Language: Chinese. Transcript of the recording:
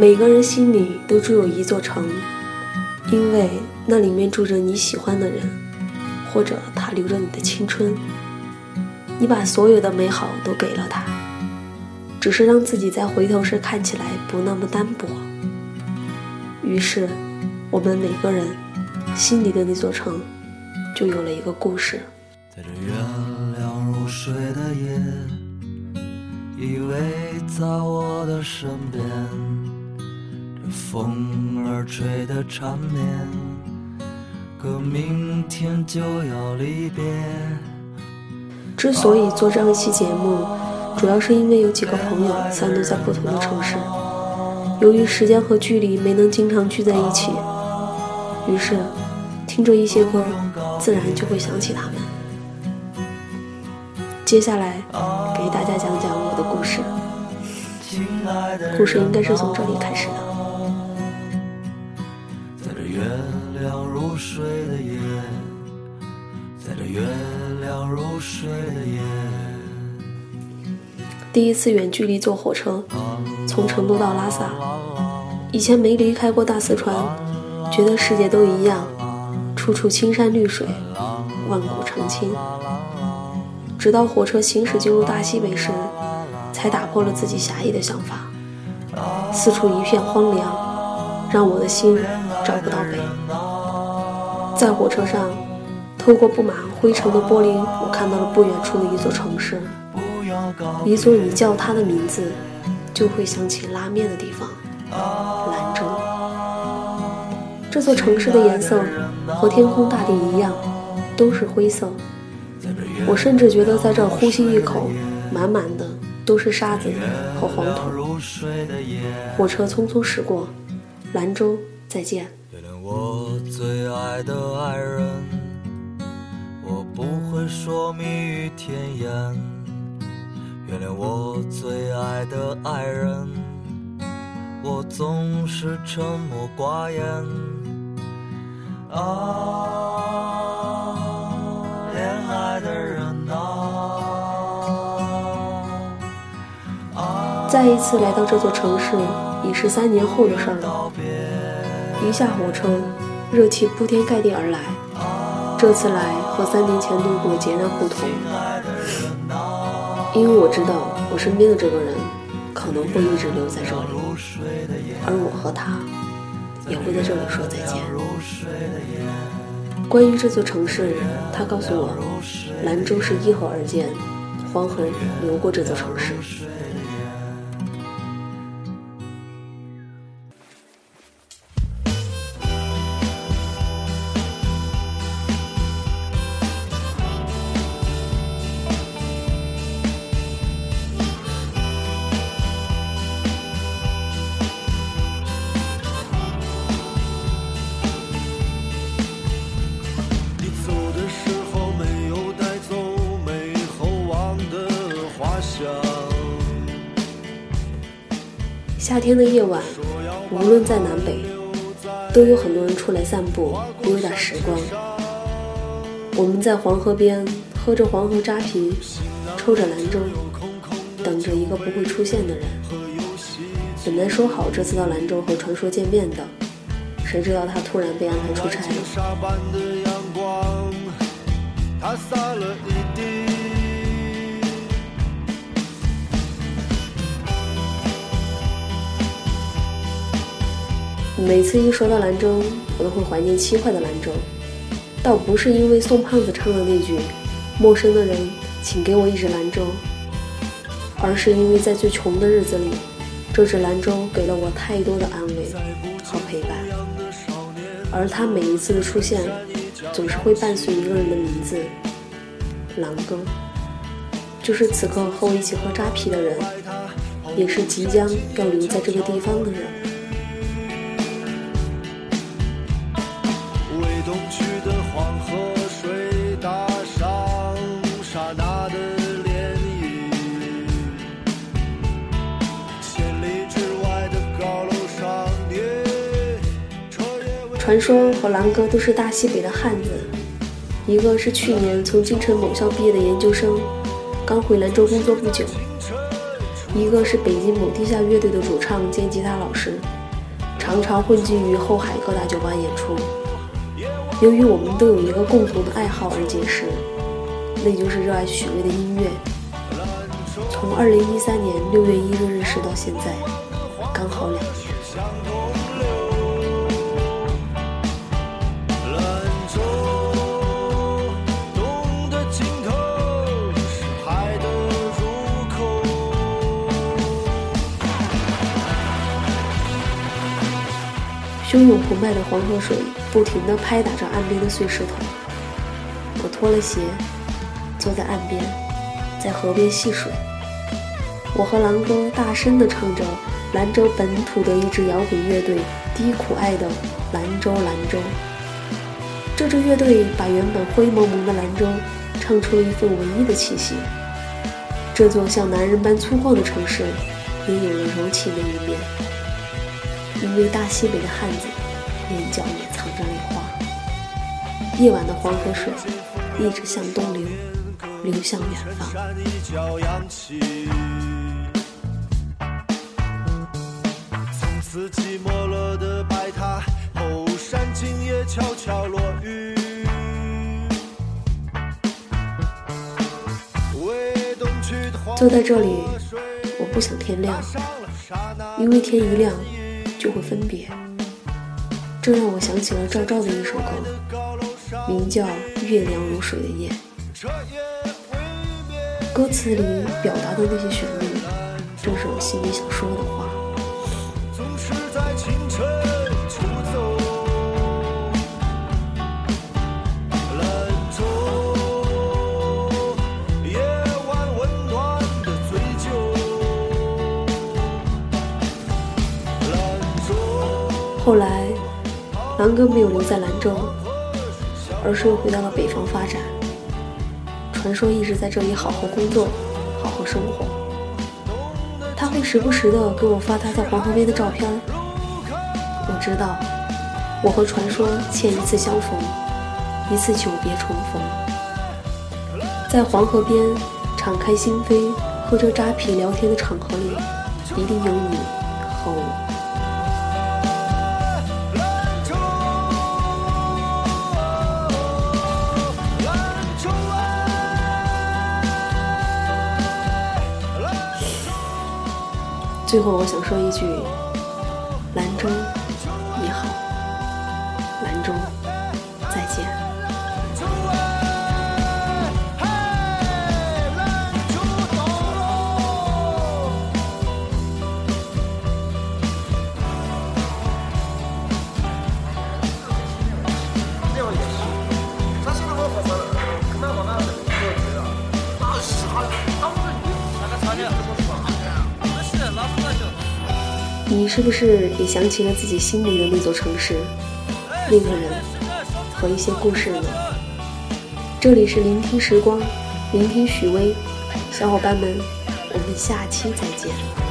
每个人心里都住有一座城，因为那里面住着你喜欢的人，或者他留着你的青春。你把所有的美好都给了他，只是让自己在回头时看起来不那么单薄。于是，我们每个人心里的那座城，就有了一个故事。在这月亮如水的夜，依偎在我的身边，风儿吹得缠绵，可明天就要离别。之所以做这样一期节目，主要是因为有几个朋友散落在不同的城市，由于时间和距离没能经常聚在一起，于是听着一些歌，自然就会想起他们。接下来给大家讲讲我的故事。故事应该是从这里开始的。如水的夜，在这月亮如水的夜。第一次远距离坐火车，从成都到拉萨。以前没离开过大四川，觉得世界都一样，处处青山绿水，万古长青。直到火车行驶进入大西北时，才打破了自己狭义的想法。四处一片荒凉，让我的心找不到北。在火车上，透过布满灰尘的玻璃，我看到了不远处的一座城市，一座你叫它的名字，就会想起拉面的地方——兰州。这座城市的颜色和天空大地一样，都是灰色。我甚至觉得在这儿呼吸一口，满满的都是沙子和黄土。火车匆匆驶过，兰州再见。我最爱的爱人，我不会说蜜语甜言。原谅我最爱的爱人，我总是沉默寡言。啊。再一次来到这座城市，已是三年后的事了。一下火车，热气铺天盖地而来。这次来和三年前路过截然不同，因为我知道我身边的这个人可能会一直留在这里，而我和他也会在这里说再见。关于这座城市，他告诉我，兰州是依河而建，黄河流过这座城市。夏天的夜晚，无论在南北，都有很多人出来散步，溜达时光。我们在黄河边喝着黄河扎啤，抽着兰州，等着一个不会出现的人。本来说好这次到兰州和传说见面的，谁知道他突然被安排出差了。每次一说到兰州，我都会怀念七块的兰州，倒不是因为宋胖子唱的那句“陌生的人，请给我一支兰州”，而是因为在最穷的日子里，这支兰州给了我太多的安慰和陪伴，而他每一次的出现，总是会伴随一个人的名字——狼哥，就是此刻和我一起喝扎啤的人，也是即将要留在这个地方的人。传说和狼哥都是大西北的汉子，一个是去年从京城某校毕业的研究生，刚回兰州工作不久；一个是北京某地下乐队的主唱兼吉他老师，常常混迹于后海各大酒吧演出。由于我们都有一个共同的爱好而结识，那就是热爱许巍的音乐。从二零一三年六月一日认识到现在，刚好两年。汹涌澎湃的黄河水不停地拍打着岸边的碎石头。我脱了鞋，坐在岸边，在河边戏水。我和狼哥大声地唱着兰州本土的一支摇滚乐队低苦爱的《兰州兰州》。这支乐队把原本灰蒙蒙的兰州唱出了一份文艺的气息。这座像男人般粗犷的城市，也有了柔情的一面。因为大西北的汉子，眼角也藏着泪花。夜晚的黄河水一直向东流，流向远方。从此寂寞了的白塔，后山今夜悄悄落雨。坐在这里，我不想天亮，因为天一亮。就会分别，这让我想起了赵照的一首歌，名叫《月亮如水的夜》。歌词里表达的那些旋律，正是我心里想说的话。后来，狼哥没有留在兰州，而是又回到了北方发展。传说一直在这里好好工作，好好生活。他会时不时的给我发他在黄河边的照片。我知道，我和传说欠一次相逢，一次久别重逢。在黄河边敞开心扉，喝着扎啤聊天的场合里，一定有你和我。最后，我想说一句：兰州，是不是也想起了自己心里的那座城市、那个人和一些故事呢？这里是聆听时光，聆听许巍，小伙伴们，我们下期再见。